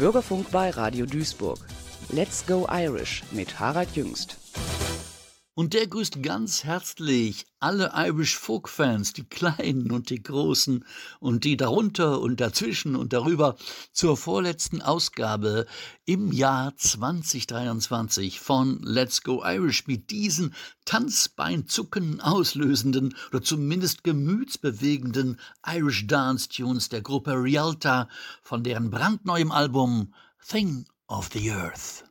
Bürgerfunk bei Radio Duisburg. Let's Go Irish mit Harald Jüngst. Und der grüßt ganz herzlich alle Irish Folk Fans, die kleinen und die großen und die darunter und dazwischen und darüber zur vorletzten Ausgabe im Jahr 2023 von Let's Go Irish mit diesen Tanzbeinzucken auslösenden oder zumindest gemütsbewegenden Irish Dance Tunes der Gruppe Rialta von deren brandneuem Album Thing of the Earth.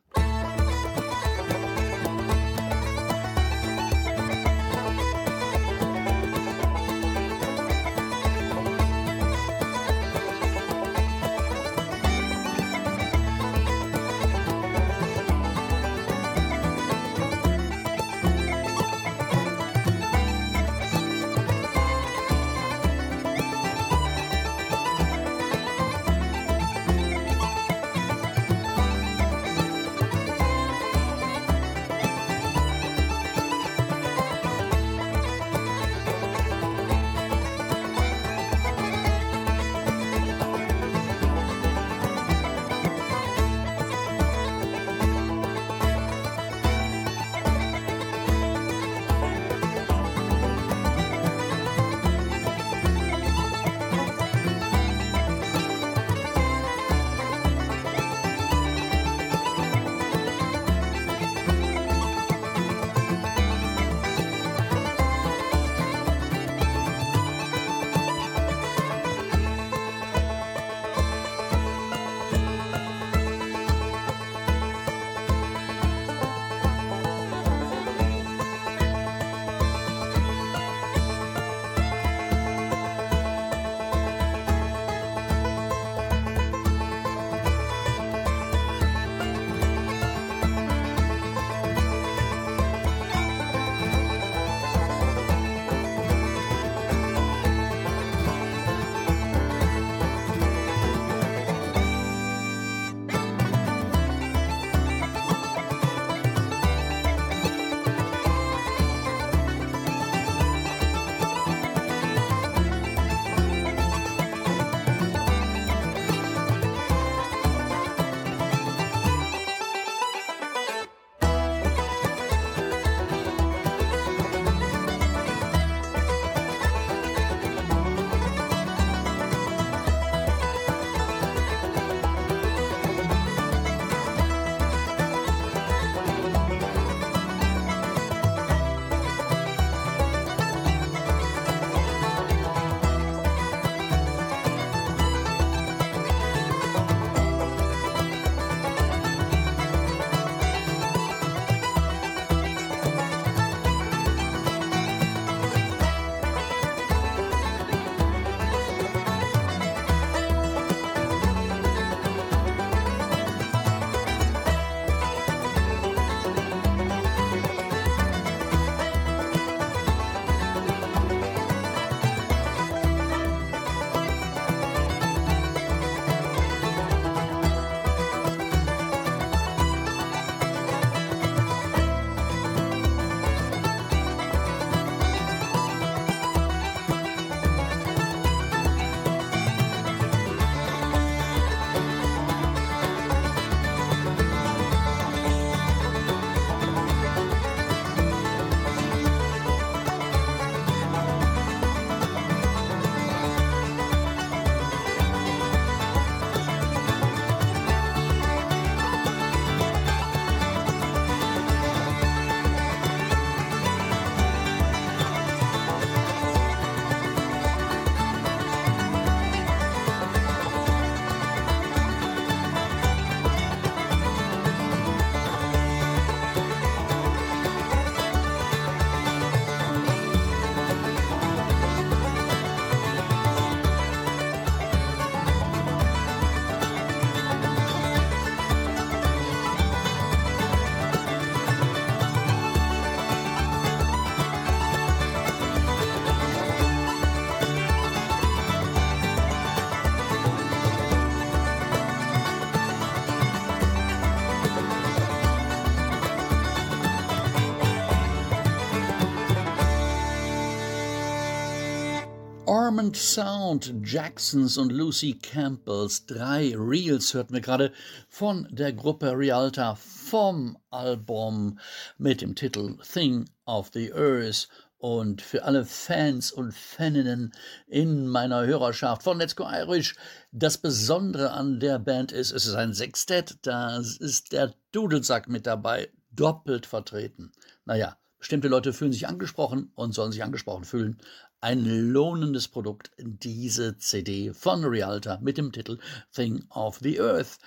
Und Sound Jacksons und Lucy Campbells. Drei Reels hörten wir gerade von der Gruppe Rialta vom Album mit dem Titel Thing of the Earth. Und für alle Fans und Faninnen in meiner Hörerschaft von Let's Go Irish, das Besondere an der Band ist, es ist ein Sextett, da ist der Dudelsack mit dabei, doppelt vertreten. Naja, bestimmte Leute fühlen sich angesprochen und sollen sich angesprochen fühlen ein lohnendes Produkt, diese CD von Rialta mit dem Titel Thing of the Earth.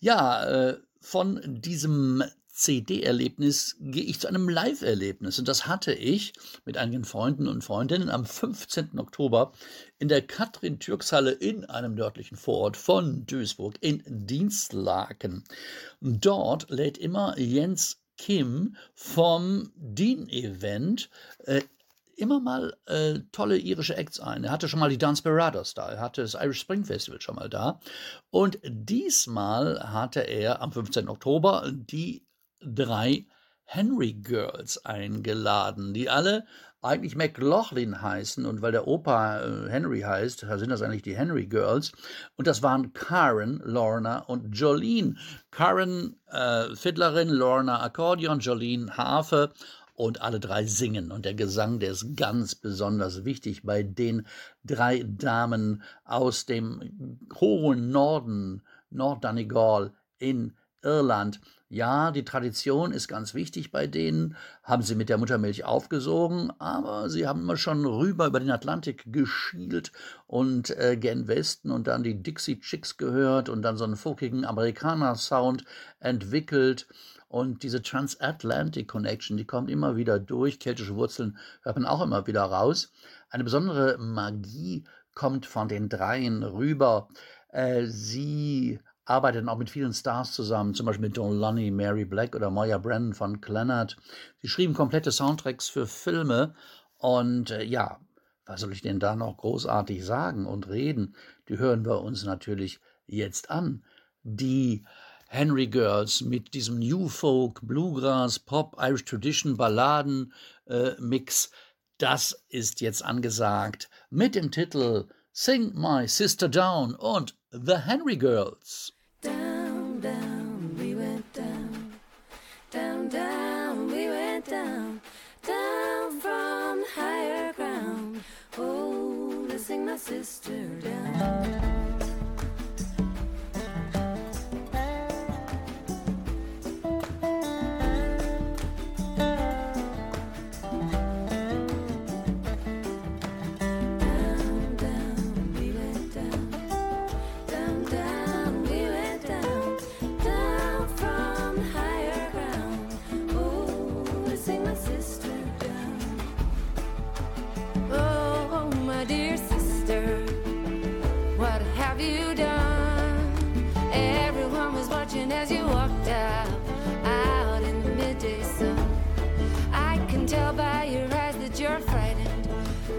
Ja, äh, von diesem CD-Erlebnis gehe ich zu einem Live-Erlebnis. Und das hatte ich mit einigen Freunden und Freundinnen am 15. Oktober in der Katrin-Türks-Halle in einem nördlichen Vorort von Duisburg in Dienstlaken. Dort lädt immer Jens Kim vom Dean-Event äh, immer mal äh, tolle irische Acts ein. Er hatte schon mal die Dance Desperados da, er hatte das Irish Spring Festival schon mal da. Und diesmal hatte er am 15. Oktober die drei Henry Girls eingeladen, die alle eigentlich McLaughlin heißen und weil der Opa äh, Henry heißt, sind das eigentlich die Henry Girls. Und das waren Karen, Lorna und Jolene. Karen äh, Fiddlerin, Lorna Akkordeon, Jolene Harfe und alle drei singen. Und der Gesang, der ist ganz besonders wichtig bei den drei Damen aus dem hohen Norden, Nord-Donegal in Irland. Ja, die Tradition ist ganz wichtig bei denen, haben sie mit der Muttermilch aufgesogen, aber sie haben immer schon rüber über den Atlantik geschielt und äh, gen Westen und dann die Dixie Chicks gehört und dann so einen folkigen Amerikaner-Sound entwickelt und diese Transatlantic Connection, die kommt immer wieder durch. Keltische Wurzeln hört man auch immer wieder raus. Eine besondere Magie kommt von den Dreien rüber. Äh, sie arbeiten auch mit vielen Stars zusammen, zum Beispiel mit Don Lunny, Mary Black oder Moya Brennan von Clannad. Sie schrieben komplette Soundtracks für Filme und äh, ja, was soll ich denn da noch großartig sagen und reden? Die hören wir uns natürlich jetzt an. Die Henry Girls mit diesem New Folk, Bluegrass, Pop, Irish Tradition, Balladen äh. Das ist jetzt angesagt mit dem Titel Sing My Sister Down und The Henry Girls. Down, down, we went down. Down, down, we went down. Down from higher ground. Oh, to sing my sister down.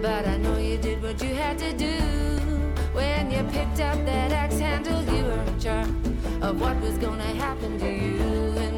But I know you did what you had to do. When you picked up that axe handle, you were sure of what was gonna happen to you. And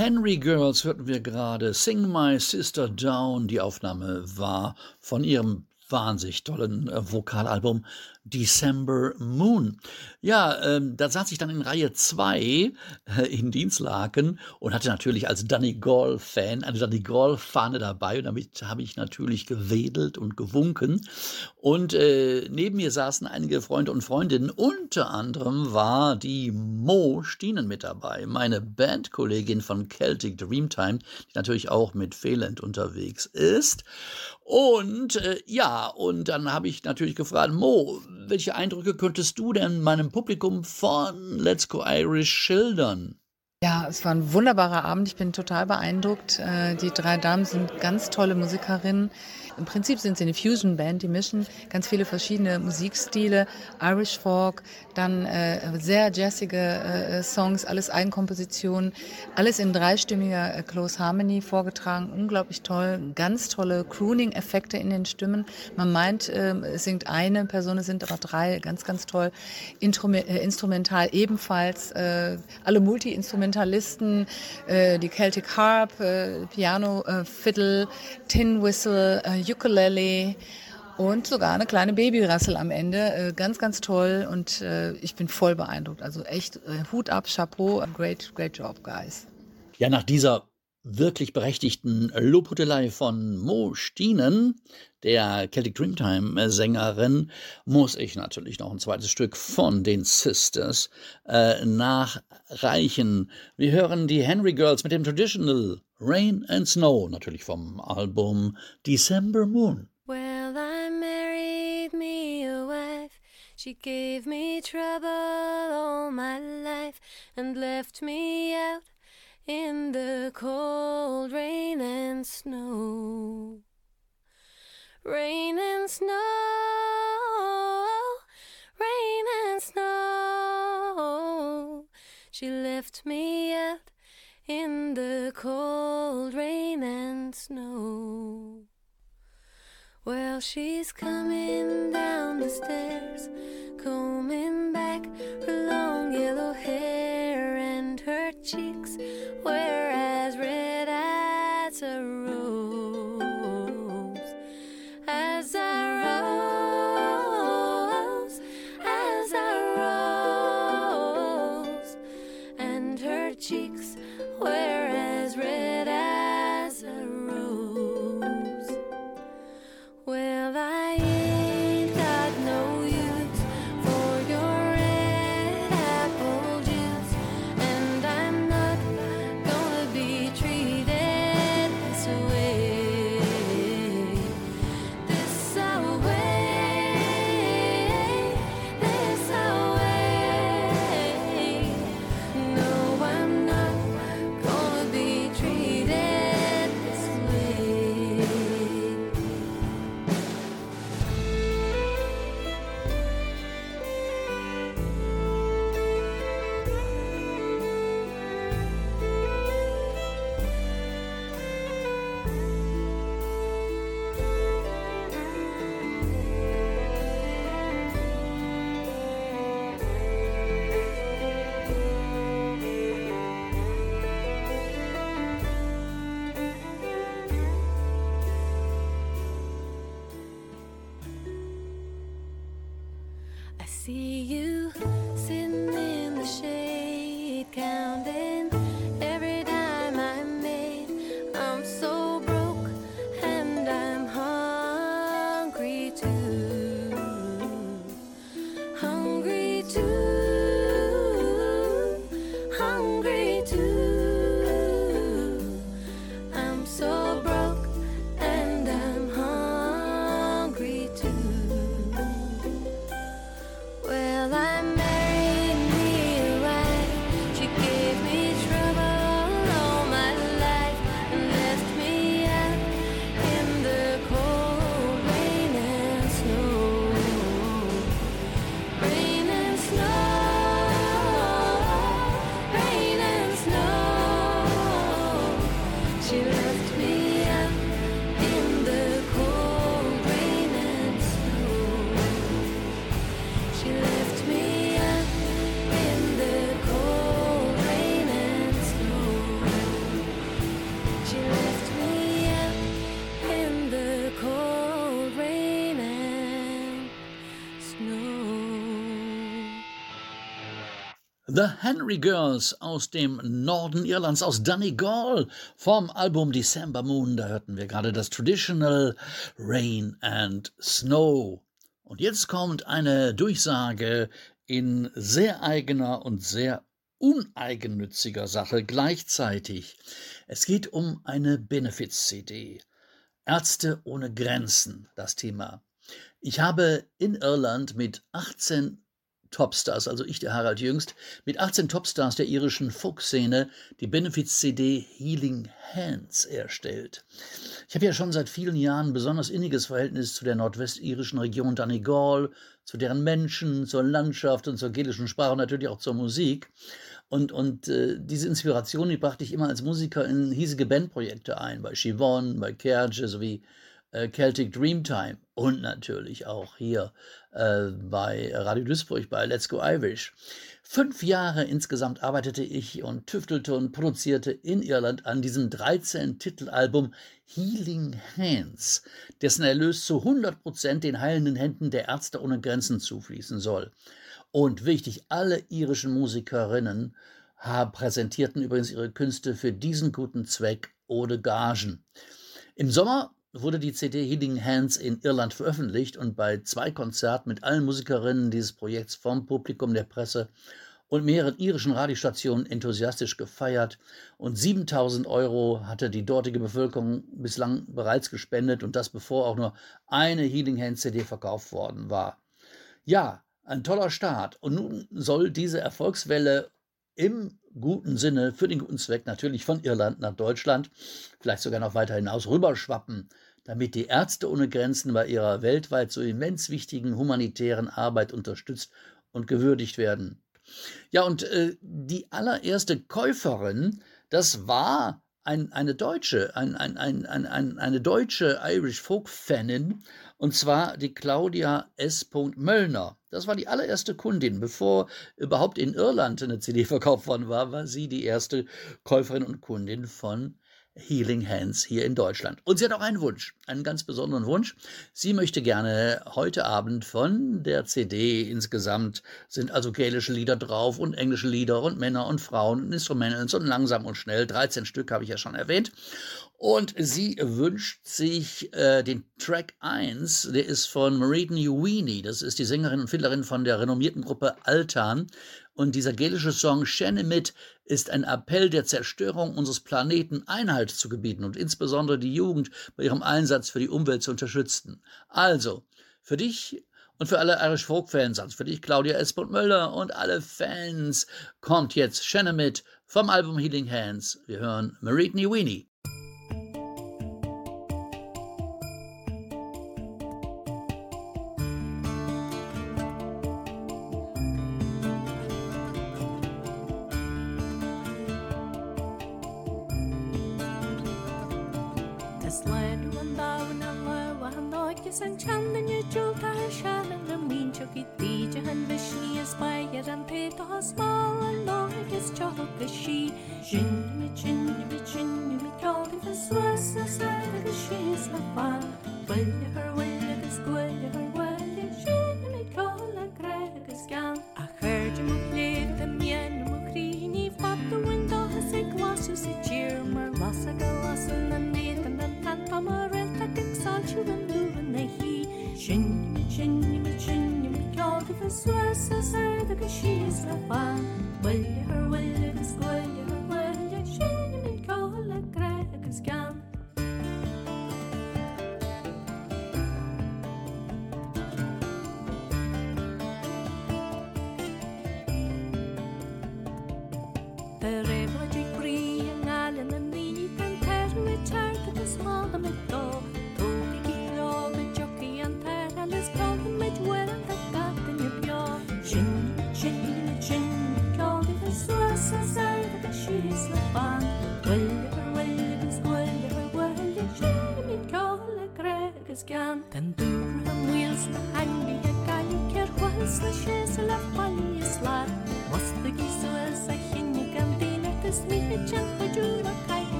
Henry Girls hörten wir gerade. Sing My Sister Down. Die Aufnahme war von ihrem wahnsinnig tollen äh, Vokalalbum December Moon. Ja, ähm, da saß ich dann in Reihe 2 äh, in Dienstlaken und hatte natürlich als Danny Gall-Fan eine Danny Gall-Fahne dabei und damit habe ich natürlich gewedelt und gewunken. Und äh, neben mir saßen einige Freunde und Freundinnen. Unter anderem war die Mo Stienen mit dabei, meine Bandkollegin von Celtic Dreamtime, die natürlich auch mit Fehlend unterwegs ist. Und äh, ja, und dann habe ich natürlich gefragt, Mo, welche Eindrücke könntest du denn meinem Publikum von Let's Go Irish schildern? Ja, es war ein wunderbarer Abend. Ich bin total beeindruckt. Äh, die drei Damen sind ganz tolle Musikerinnen. Im Prinzip sind sie eine Fusion-Band, die mischen ganz viele verschiedene Musikstile, Irish Folk, dann äh, sehr jazzige äh, Songs, alles Eigenkompositionen, alles in dreistimmiger Close Harmony vorgetragen, unglaublich toll, ganz tolle Crooning-Effekte in den Stimmen. Man meint, äh, es singt eine Person, es sind aber drei, ganz, ganz toll. Instrumental ebenfalls, alle Multi-Instrumentalisten, äh, die Celtic Harp, äh, Piano, äh, Fiddle, Tin Whistle, äh, Ukulele und sogar eine kleine Babyrassel am Ende. Äh, ganz, ganz toll und äh, ich bin voll beeindruckt. Also echt äh, Hut ab, Chapeau, great, great job, guys. Ja, nach dieser wirklich berechtigten Lobhudelei von Mo Stienen, der Celtic Dreamtime-Sängerin, muss ich natürlich noch ein zweites Stück von den Sisters äh, nachreichen. Wir hören die Henry Girls mit dem Traditional Rain and Snow, natürlich vom Album December Moon. Well, I married me a wife. She gave me trouble all my life and left me out in the cold rain and snow. Rain and snow, rain and snow. She left me out in the cold rain and snow. Well, she's coming down the stairs, combing back her long yellow hair, and her cheeks were The Henry Girls aus dem Norden Irlands, aus Donegal vom Album December Moon. Da hörten wir gerade das Traditional Rain and Snow. Und jetzt kommt eine Durchsage in sehr eigener und sehr uneigennütziger Sache gleichzeitig. Es geht um eine Benefits-CD. Ärzte ohne Grenzen, das Thema. Ich habe in Irland mit 18 Topstars, also ich, der Harald Jüngst, mit 18 Topstars der irischen Folkszene die Benefits-CD Healing Hands erstellt. Ich habe ja schon seit vielen Jahren ein besonders inniges Verhältnis zu der nordwestirischen Region Donegal, zu deren Menschen, zur Landschaft und zur gelischen Sprache und natürlich auch zur Musik. Und, und äh, diese Inspiration, die brachte ich immer als Musiker in hiesige Bandprojekte ein, bei Chivon, bei Kerge sowie äh, Celtic Dreamtime und natürlich auch hier äh, bei Radio Duisburg bei Let's Go Irish. Fünf Jahre insgesamt arbeitete ich und tüftelte und produzierte in Irland an diesem 13-Titelalbum Healing Hands, dessen Erlös zu 100% den heilenden Händen der Ärzte ohne Grenzen zufließen soll. Und wichtig, alle irischen Musikerinnen haben, präsentierten übrigens ihre Künste für diesen guten Zweck ohne Gagen. Im Sommer wurde die CD Healing Hands in Irland veröffentlicht und bei zwei Konzerten mit allen Musikerinnen dieses Projekts vom Publikum der Presse und mehreren irischen Radiostationen enthusiastisch gefeiert und 7000 Euro hatte die dortige Bevölkerung bislang bereits gespendet und das bevor auch nur eine Healing Hands CD verkauft worden war. Ja, ein toller Start. Und nun soll diese Erfolgswelle im guten Sinne, für den guten Zweck natürlich von Irland nach Deutschland, vielleicht sogar noch weiter hinaus rüberschwappen, damit die Ärzte ohne Grenzen bei ihrer weltweit so immens wichtigen humanitären Arbeit unterstützt und gewürdigt werden. Ja, und äh, die allererste Käuferin, das war ein, eine Deutsche, ein, ein, ein, ein, eine deutsche Irish Folk-Fanin, und zwar die Claudia S. Möllner. Das war die allererste Kundin. Bevor überhaupt in Irland eine CD verkauft worden war, war sie die erste Käuferin und Kundin von Healing Hands hier in Deutschland. Und sie hat auch einen Wunsch, einen ganz besonderen Wunsch. Sie möchte gerne heute Abend von der CD insgesamt sind also gälische Lieder drauf und englische Lieder und Männer und Frauen und Instrumentals und langsam und schnell. 13 Stück habe ich ja schon erwähnt. Und sie wünscht sich äh, den Track 1, der ist von Mairead Uwini, das ist die Sängerin und Fiddlerin von der renommierten Gruppe Altan. Und dieser gälische Song Shenimit ist ein Appell der Zerstörung unseres Planeten Einhalt zu gebieten und insbesondere die Jugend bei ihrem Einsatz für die Umwelt zu unterstützen. Also, für dich und für alle Irish Folk Fans, also für dich Claudia Espont Möller und alle Fans, kommt jetzt Shenimit vom Album Healing Hands. Wir hören Mairead Jan Vishni is by Yadam Petas Mal and Lord is Chalk the She. Jin, which in the which in the Chalk is less than the She is a fan. Will you her will it is good? летающие стропа.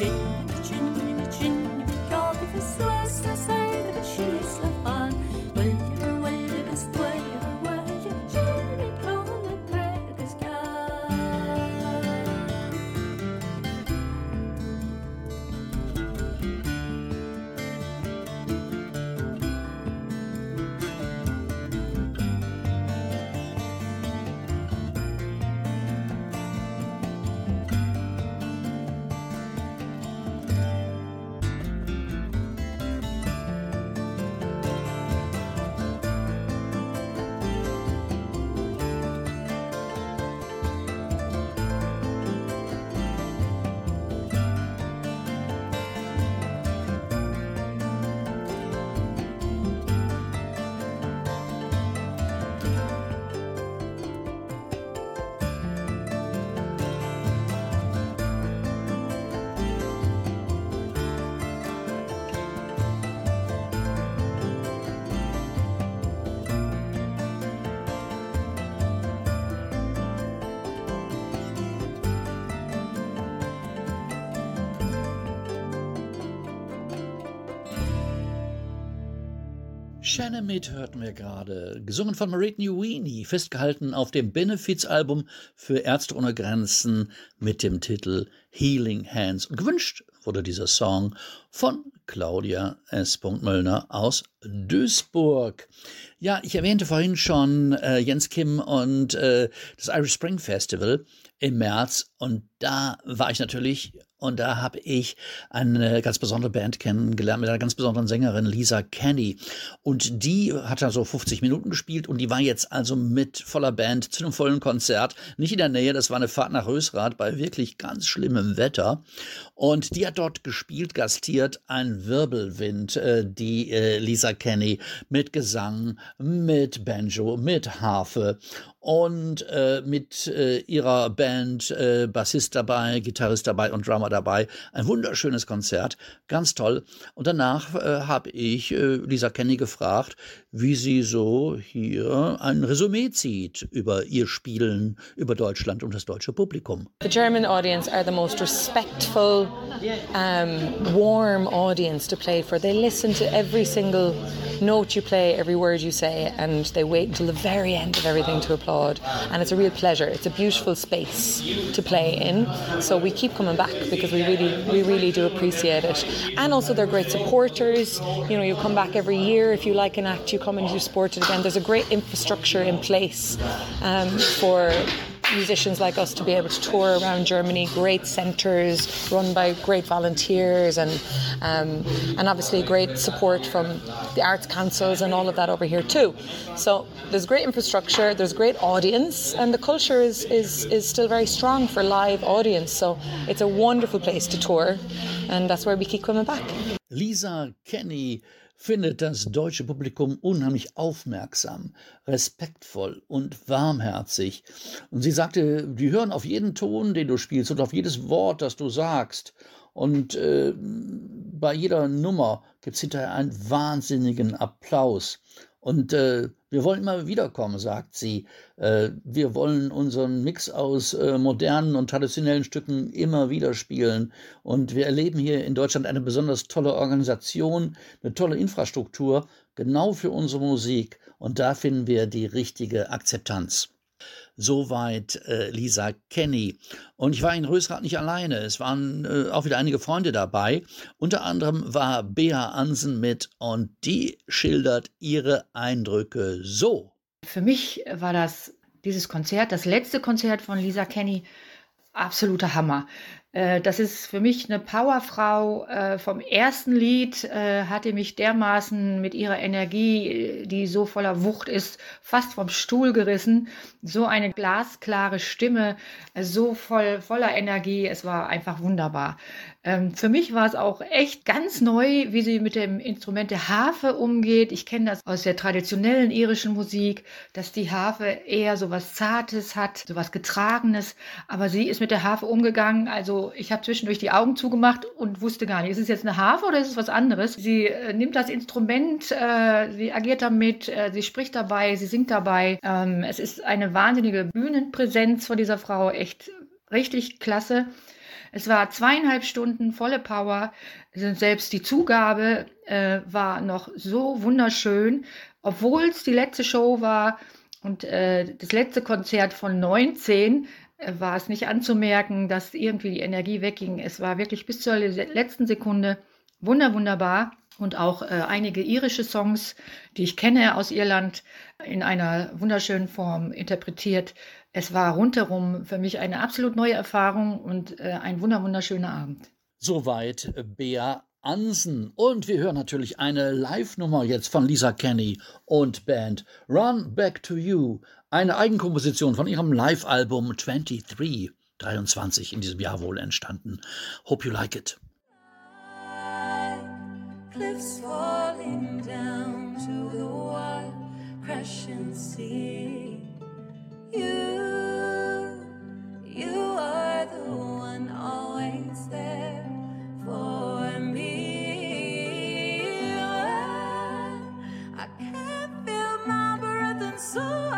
Shake Uwini. Shanamid hörten wir gerade, gesungen von Marit Newini, festgehalten auf dem Benefizalbum für Ärzte ohne Grenzen mit dem Titel Healing Hands. Und gewünscht wurde dieser Song von Claudia S. Möllner aus Duisburg. Ja, ich erwähnte vorhin schon äh, Jens Kim und äh, das Irish Spring Festival im März und da war ich natürlich und da habe ich eine ganz besondere Band kennengelernt mit einer ganz besonderen Sängerin, Lisa Kenny. Und die hat da so 50 Minuten gespielt und die war jetzt also mit voller Band zu einem vollen Konzert. Nicht in der Nähe, das war eine Fahrt nach Rösrath bei wirklich ganz schlimmem Wetter. Und die hat dort gespielt, gastiert, ein Wirbelwind, äh, die äh, Lisa Kenny mit Gesang, mit Banjo, mit Harfe und äh, mit äh, ihrer Band äh, Bassist dabei, Gitarrist dabei und Drummer dabei. Ein wunderschönes Konzert, ganz toll. Und danach äh, habe ich äh, Lisa Kenny gefragt, wie sie so hier ein Resümee zieht über ihr Spielen, über Deutschland und das deutsche Publikum. The German audience are the most respectful, um, warm audience to play for. They listen to every single note you play, every word you say, and they wait until the very end of everything to applaud. And it's a real pleasure. It's a beautiful space to play in. So we keep coming back because we really, we really do appreciate it. And also they're great supporters. You know, you come back every year if you like an act, you come and it again. There's a great infrastructure in place um, for musicians like us to be able to tour around Germany. Great centres run by great volunteers, and um, and obviously great support from the arts councils and all of that over here too. So there's great infrastructure, there's great audience, and the culture is is is still very strong for live audience. So it's a wonderful place to tour, and that's where we keep coming back. Lisa Kenny findet das deutsche Publikum unheimlich aufmerksam, respektvoll und warmherzig. Und sie sagte, die hören auf jeden Ton, den du spielst und auf jedes Wort, das du sagst. Und äh, bei jeder Nummer gibt es hinterher einen wahnsinnigen Applaus. Und äh, wir wollen immer wiederkommen, sagt sie. Äh, wir wollen unseren Mix aus äh, modernen und traditionellen Stücken immer wieder spielen. Und wir erleben hier in Deutschland eine besonders tolle Organisation, eine tolle Infrastruktur, genau für unsere Musik. Und da finden wir die richtige Akzeptanz. Soweit äh, Lisa Kenny. Und ich war in Rösrath nicht alleine. Es waren äh, auch wieder einige Freunde dabei. Unter anderem war Bea Ansen mit und die schildert ihre Eindrücke so. Für mich war das dieses Konzert, das letzte Konzert von Lisa Kenny, absoluter Hammer. Äh, das ist für mich eine Powerfrau. Äh, vom ersten Lied äh, hatte mich dermaßen mit ihrer Energie, die so voller Wucht ist, fast vom Stuhl gerissen. So eine glasklare Stimme, so voll, voller Energie. Es war einfach wunderbar. Ähm, für mich war es auch echt ganz neu, wie sie mit dem Instrument der Harfe umgeht. Ich kenne das aus der traditionellen irischen Musik, dass die Harfe eher so was Zartes hat, so was Getragenes. Aber sie ist mit der Harfe umgegangen. Also ich habe zwischendurch die Augen zugemacht und wusste gar nicht, ist es jetzt eine Harfe oder ist es was anderes? Sie äh, nimmt das Instrument, äh, sie agiert damit, äh, sie spricht dabei, sie singt dabei. Ähm, es ist eine wahnsinnige Bühnenpräsenz von dieser Frau, echt richtig klasse. Es war zweieinhalb Stunden volle Power. Selbst die Zugabe äh, war noch so wunderschön, obwohl es die letzte Show war und äh, das letzte Konzert von 19 äh, war es nicht anzumerken, dass irgendwie die Energie wegging. Es war wirklich bis zur letzten Sekunde wunder wunderbar und auch äh, einige irische Songs, die ich kenne aus Irland, in einer wunderschönen Form interpretiert. Es war rundherum für mich eine absolut neue Erfahrung und äh, ein wunder wunderschöner Abend. Soweit Bea Ansen. Und wir hören natürlich eine Live-Nummer jetzt von Lisa Kenny und Band Run Back to You. Eine Eigenkomposition von ihrem Live-Album 23, 23 in diesem Jahr wohl entstanden. Hope you like it. Cliffs falling down to the wild crashing sea. You, so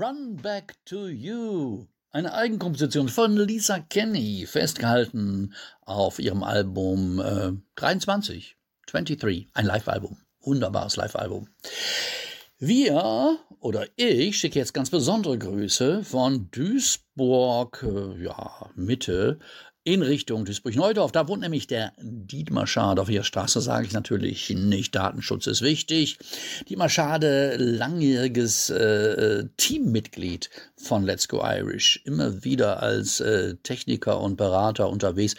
Run Back to You. Eine Eigenkomposition von Lisa Kenny, festgehalten auf ihrem Album äh, 23, 23, ein Live-Album. Wunderbares Live-Album. Wir oder ich schicke jetzt ganz besondere Grüße von Duisburg, äh, ja, Mitte, in Richtung Duisburg-Neudorf. Da wohnt nämlich der Dietmar Schade. Auf ihrer Straße sage ich natürlich nicht, Datenschutz ist wichtig. Dietmar Schade, langjähriges äh, Teammitglied von Let's Go Irish, immer wieder als äh, Techniker und Berater unterwegs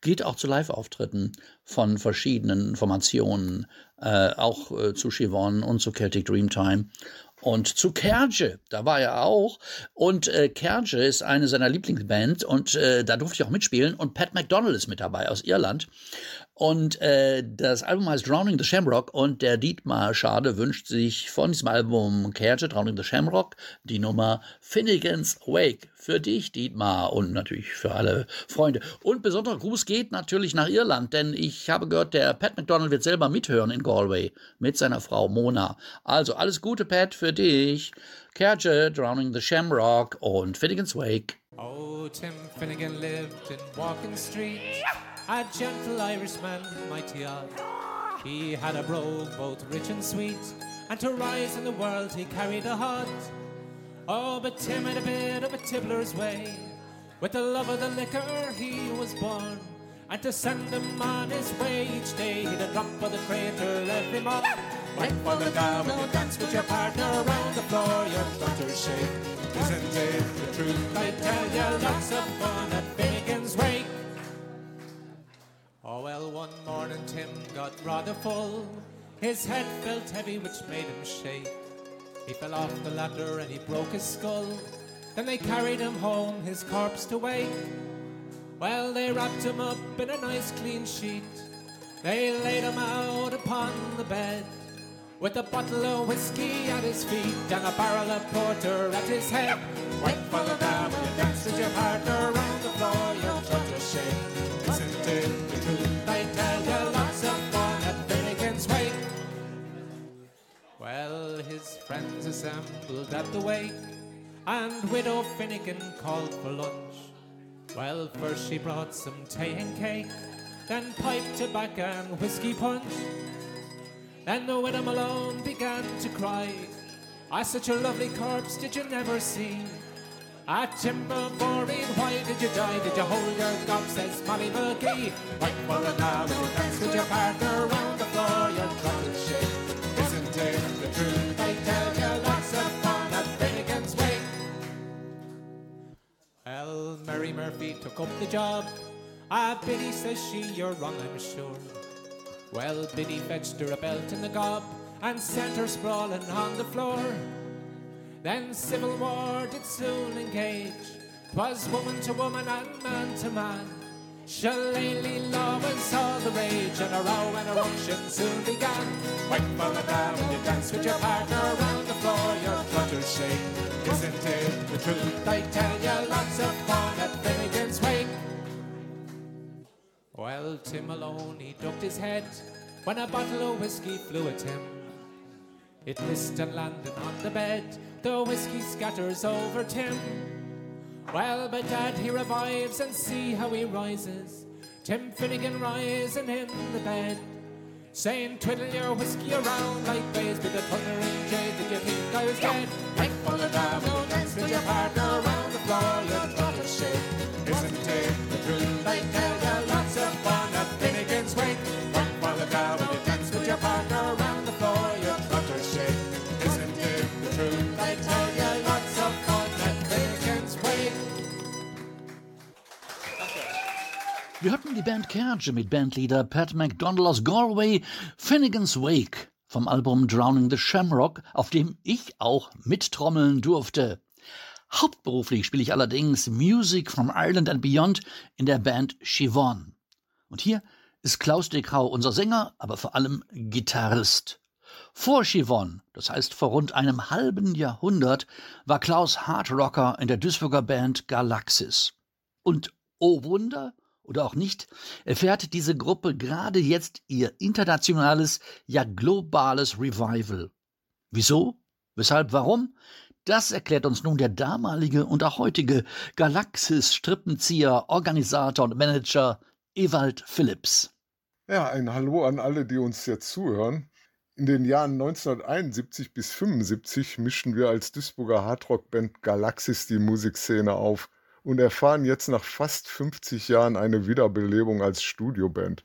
geht auch zu Live-Auftritten von verschiedenen Formationen, äh, auch äh, zu Chivon und zu Celtic Dreamtime und zu Kerge, da war er auch. Und äh, Kerge ist eine seiner Lieblingsbands und äh, da durfte ich auch mitspielen. Und Pat McDonald ist mit dabei aus Irland. Und äh, das Album heißt Drowning the Shamrock und der Dietmar Schade wünscht sich von diesem Album Kerche, Drowning the Shamrock, die Nummer Finnegan's Wake. Für dich, Dietmar, und natürlich für alle Freunde. Und besonderer Gruß geht natürlich nach Irland, denn ich habe gehört, der Pat McDonald wird selber mithören in Galway mit seiner Frau Mona. Also alles Gute, Pat, für dich. Kerche, Drowning the Shamrock und Finnegan's Wake. Oh, Tim Finnegan lived in Walking Street. A gentle Irishman, mighty odd. He had a brogue both rich and sweet, and to rise in the world he carried a heart. Oh, but Tim had a bit of a tibbler's way. With the love of the liquor he was born. And to send him on his way each day, he'd a drop of the crater every month. Wait for the down when you dance with your partner around the floor, your flutters shake. Isn't it the truth? I tell you, lots of fun at. Oh well, one morning Tim got rather full. His head felt heavy, which made him shake. He fell off the ladder and he broke his skull. Then they carried him home, his corpse to wake. Well, they wrapped him up in a nice clean sheet. They laid him out upon the bed. With a bottle of whiskey at his feet and a barrel of porter at his head. Wait for the dance with your partner friends assembled at the wake, and Widow Finnegan called for lunch. Well, first she brought some tea and cake, then pipe, tobacco, and whiskey punch. Then the widow Malone began to cry. Ah, such a lovely corpse did you never see? Ah, timber boring, why did you die? Did you hold your gob, says Molly McGee. Right for a now, you dance with your partner Well, Mary Murphy took up the job. Ah, Biddy says she, you're wrong, I'm sure. Well, Biddy fetched her a belt in the gob and sent her sprawling on the floor. Then civil war did soon engage. 'Twas woman to woman and man to man. Shillelagh law was all the rage, and a row and a ruction soon began. Wait for the down when you dance with your partner around the floor, your flutters shake. Isn't it the truth? I tell you, lots of fun at Finnegan's Wake. Well, Tim Malone, he ducked his head when a bottle of whiskey flew at him. It missed and landed on the bed. The whiskey scatters over Tim. Well, but Dad, he revives and see how he rises. Tim Finnegan rising in the bed. Saying, twiddle your whiskey around like bays with the thundering jay. Did you think I was dead? For the dam, no dance with your partner around the floor. Hörten die Band Kerge mit Bandleader Pat McDonald aus Galway, Finnegan's Wake vom Album Drowning the Shamrock, auf dem ich auch mittrommeln durfte. Hauptberuflich spiele ich allerdings Music from Ireland and Beyond in der Band Chivon. Und hier ist Klaus Dekau unser Sänger, aber vor allem Gitarrist. Vor Chivon, das heißt vor rund einem halben Jahrhundert, war Klaus Hardrocker in der Duisburger Band Galaxis. Und oh Wunder, oder auch nicht, erfährt diese Gruppe gerade jetzt ihr internationales, ja globales Revival. Wieso? Weshalb? Warum? Das erklärt uns nun der damalige und auch heutige Galaxis-Strippenzieher, Organisator und Manager Ewald Phillips. Ja, ein Hallo an alle, die uns jetzt zuhören. In den Jahren 1971 bis 75 mischten wir als Duisburger Hardrock-Band Galaxis die Musikszene auf und erfahren jetzt nach fast 50 Jahren eine Wiederbelebung als Studioband.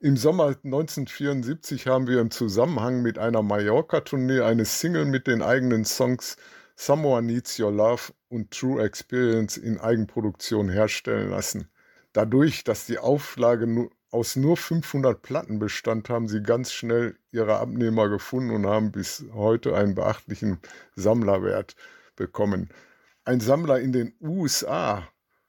Im Sommer 1974 haben wir im Zusammenhang mit einer Mallorca-Tournee eine Single mit den eigenen Songs Someone Needs Your Love und True Experience in Eigenproduktion herstellen lassen. Dadurch, dass die Auflage aus nur 500 Platten bestand, haben sie ganz schnell ihre Abnehmer gefunden und haben bis heute einen beachtlichen Sammlerwert bekommen. Ein Sammler in den USA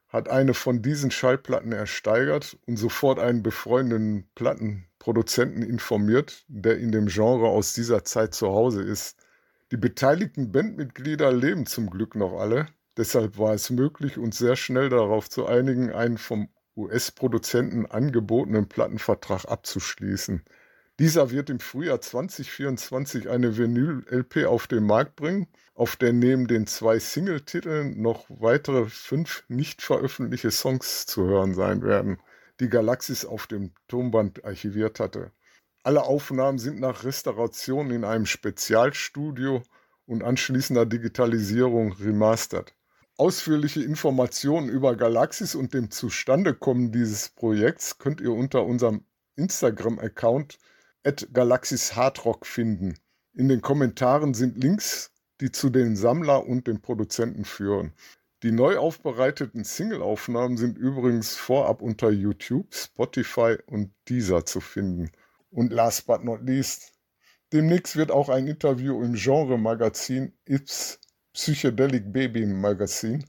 hat eine von diesen Schallplatten ersteigert und sofort einen befreundeten Plattenproduzenten informiert, der in dem Genre aus dieser Zeit zu Hause ist. Die beteiligten Bandmitglieder leben zum Glück noch alle, deshalb war es möglich, uns sehr schnell darauf zu einigen, einen vom US-Produzenten angebotenen Plattenvertrag abzuschließen. Dieser wird im Frühjahr 2024 eine Vinyl-LP auf den Markt bringen, auf der neben den zwei Singletiteln noch weitere fünf nicht veröffentlichte Songs zu hören sein werden, die Galaxis auf dem Tonband archiviert hatte. Alle Aufnahmen sind nach Restauration in einem Spezialstudio und anschließender Digitalisierung remastert. Ausführliche Informationen über Galaxis und dem Zustandekommen dieses Projekts könnt ihr unter unserem Instagram-Account at Galaxis Hardrock finden. In den Kommentaren sind Links, die zu den Sammler und dem Produzenten führen. Die neu aufbereiteten Singleaufnahmen sind übrigens vorab unter YouTube, Spotify und Deezer zu finden. Und last but not least, demnächst wird auch ein Interview im Genre-Magazin Ips Psychedelic Baby Magazin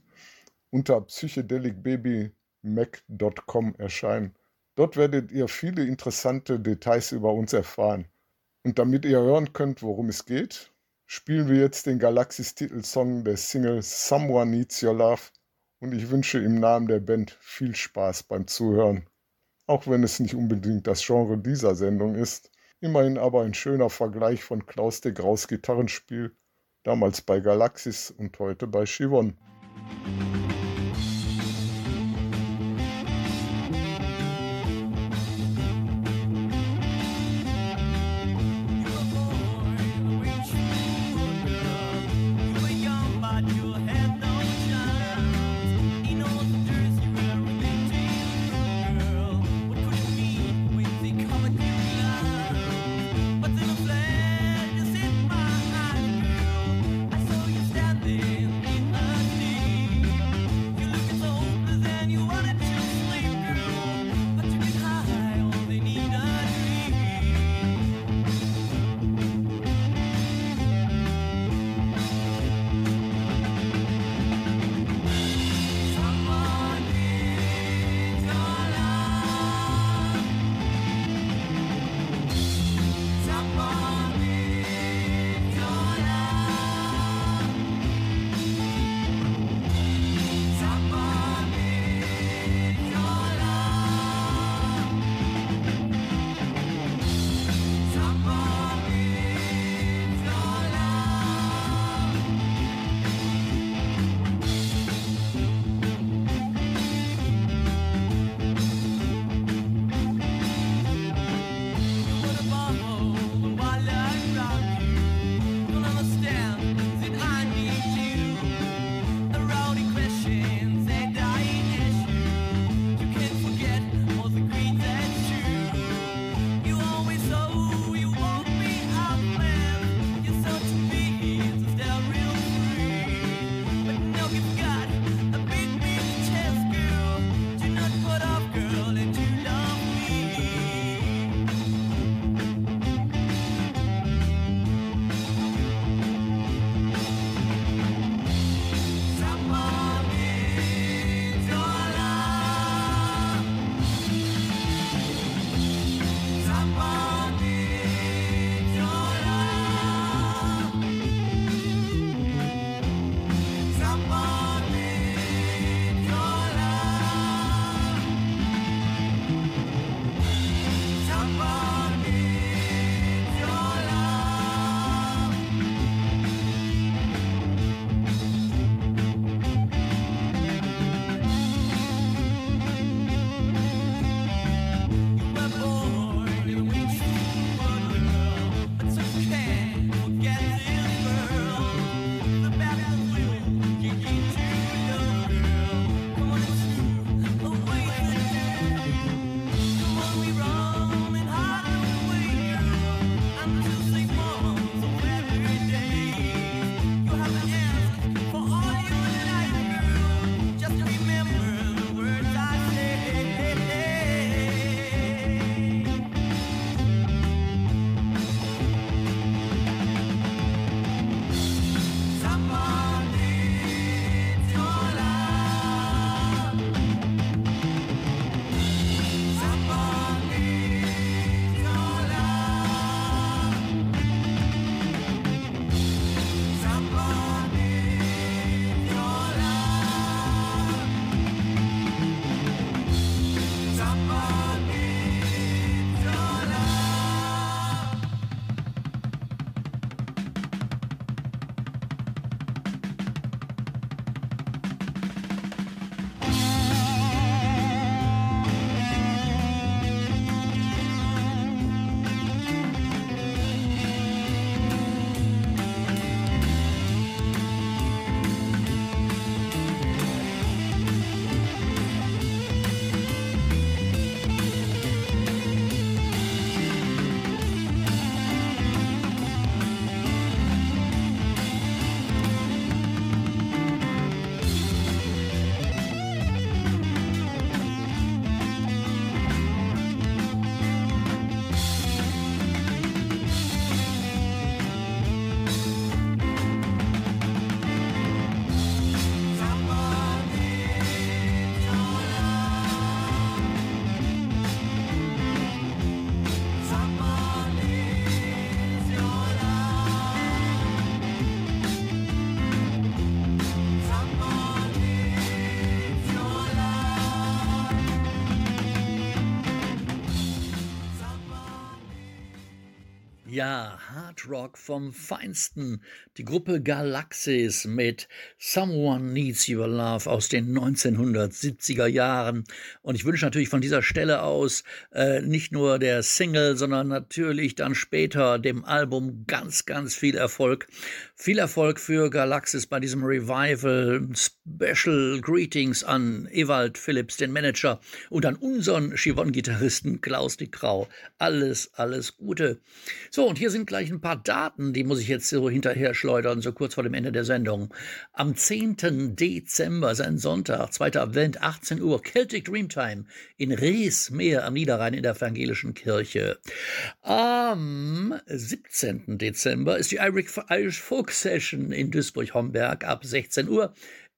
unter psychedelicbabymac.com erscheinen. Dort werdet ihr viele interessante Details über uns erfahren. Und damit ihr hören könnt, worum es geht, spielen wir jetzt den Galaxis-Titelsong der Single Someone Needs Your Love und ich wünsche im Namen der Band viel Spaß beim Zuhören. Auch wenn es nicht unbedingt das Genre dieser Sendung ist, immerhin aber ein schöner Vergleich von Klaus de Graus Gitarrenspiel, damals bei Galaxis und heute bei Chivon. Ja, Hard Rock vom Feinsten. Die Gruppe Galaxis mit Someone Needs Your Love aus den 1970er Jahren. Und ich wünsche natürlich von dieser Stelle aus äh, nicht nur der Single, sondern natürlich dann später dem Album ganz, ganz viel Erfolg. Viel Erfolg für Galaxis bei diesem Revival. Special Greetings an Ewald Phillips, den Manager, und an unseren Chivon-Gitarristen Klaus Krau. Alles, alles Gute. So, und hier sind gleich ein paar Daten, die muss ich jetzt so hinterher schleudern, so kurz vor dem Ende der Sendung. Am 10. Dezember, sein Sonntag, zweiter Advent, 18 Uhr, Celtic Dreamtime in Reesmeer am Niederrhein in der evangelischen Kirche. Am 17. Dezember ist die Irish Folk Session in Duisburg-Homberg ab 16 Uhr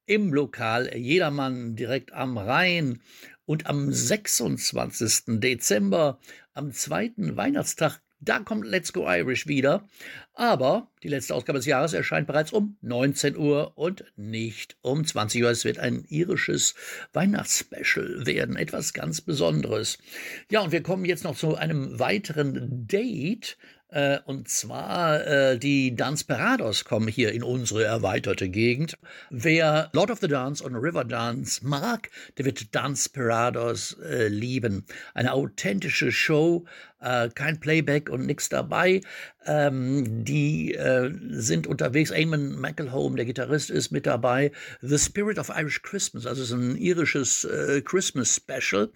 im Lokal Jedermann direkt am Rhein. Und am 26. Dezember, am zweiten Weihnachtstag, da kommt Let's Go Irish wieder. Aber die letzte Ausgabe des Jahres erscheint bereits um 19 Uhr und nicht um 20 Uhr. Es wird ein irisches Weihnachtsspecial werden, etwas ganz Besonderes. Ja, und wir kommen jetzt noch zu einem weiteren Date. Äh, und zwar äh, die Dansperados kommen hier in unsere erweiterte Gegend. Wer Lord of the Dance und River Dance mag, der wird Dansperados äh, lieben. Eine authentische Show, äh, kein Playback und nichts dabei. Ähm, die äh, sind unterwegs. Eamon McElhone, der Gitarrist, ist mit dabei. The Spirit of Irish Christmas, also ist ein irisches äh, Christmas Special.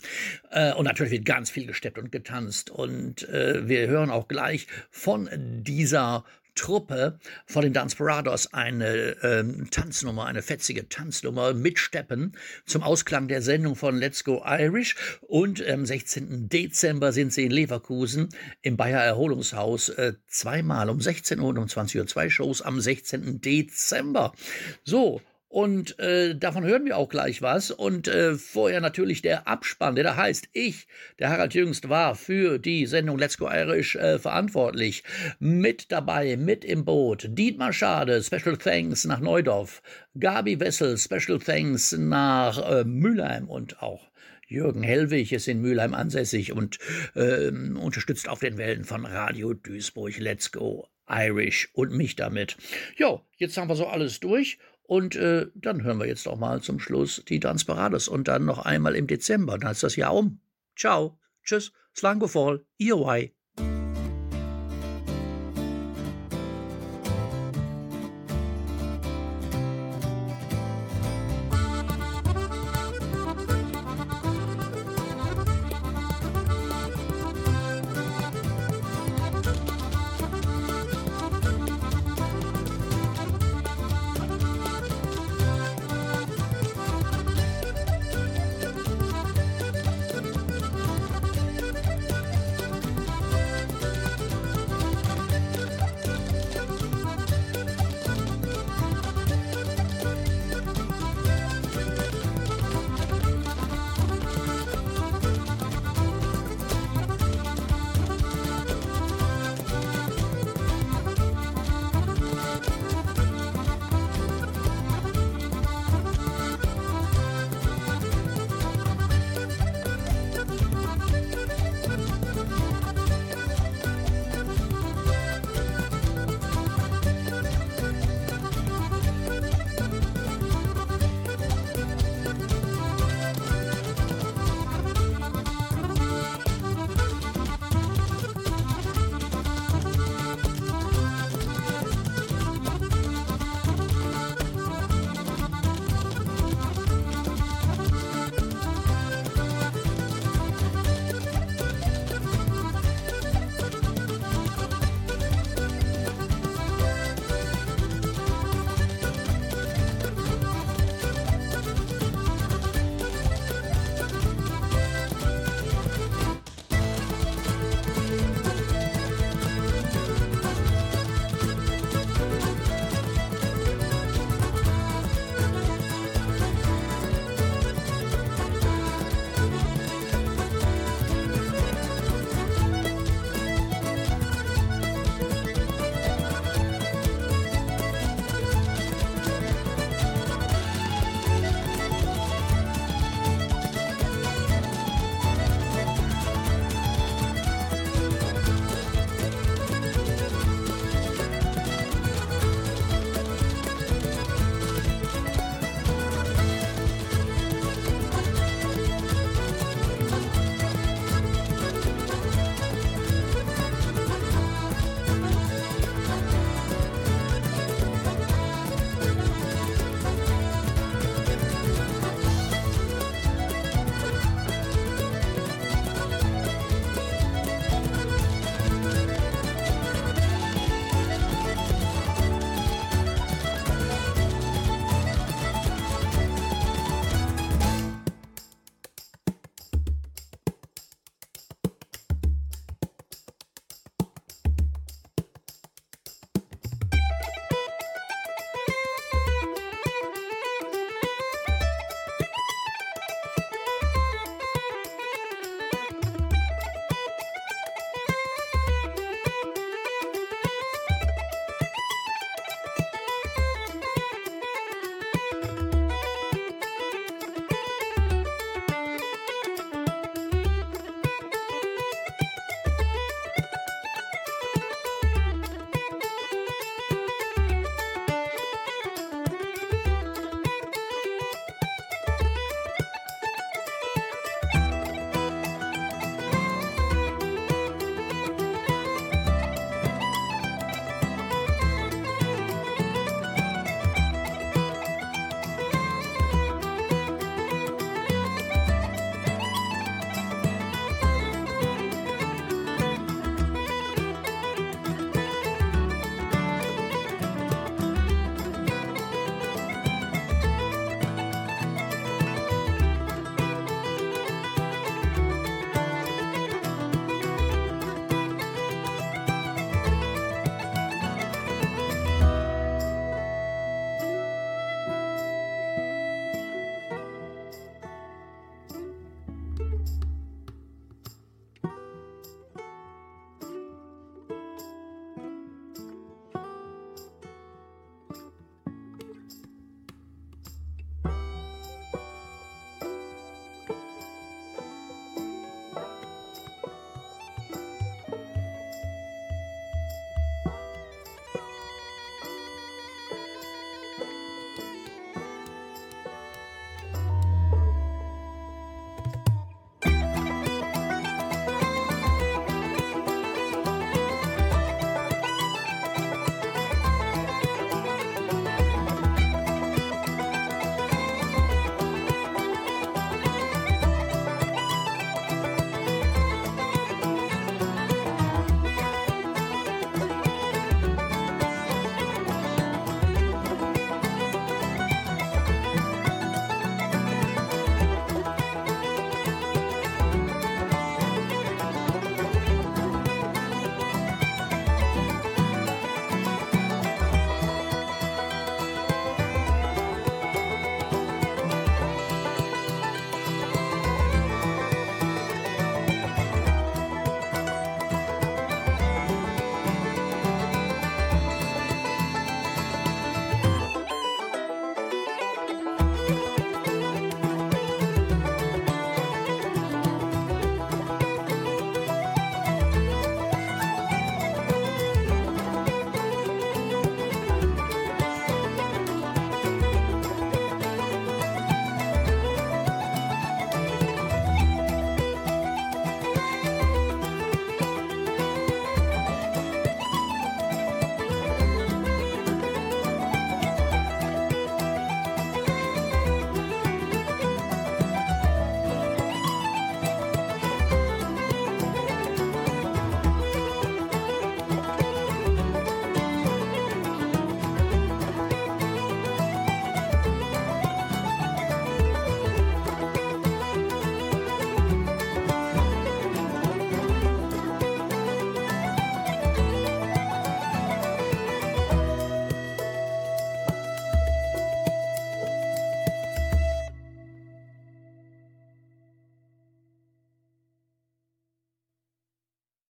Äh, und natürlich wird ganz viel gesteppt und getanzt. Und äh, wir hören auch gleich von dieser Truppe von den Dansperados eine ähm, Tanznummer, eine fetzige Tanznummer mit Steppen zum Ausklang der Sendung von Let's Go Irish. Und am 16. Dezember sind sie in Leverkusen im Bayer Erholungshaus äh, zweimal um 16 Uhr und um 20 Uhr zwei Shows am 16. Dezember. So, und äh, davon hören wir auch gleich was. Und äh, vorher natürlich der Abspann, der da heißt, ich, der Harald Jüngst, war für die Sendung Let's Go Irish äh, verantwortlich. Mit dabei, mit im Boot, Dietmar Schade, Special Thanks nach Neudorf, Gabi Wessel, Special Thanks nach äh, Mülheim und auch Jürgen Hellwig ist in Mülheim ansässig und äh, unterstützt auf den Wellen von Radio Duisburg Let's Go Irish und mich damit. Jo, jetzt haben wir so alles durch und äh, dann hören wir jetzt auch mal zum Schluss die Dansperados und dann noch einmal im Dezember. Dann ist das Jahr um. Ciao, tschüss, Slangofol, Iowai.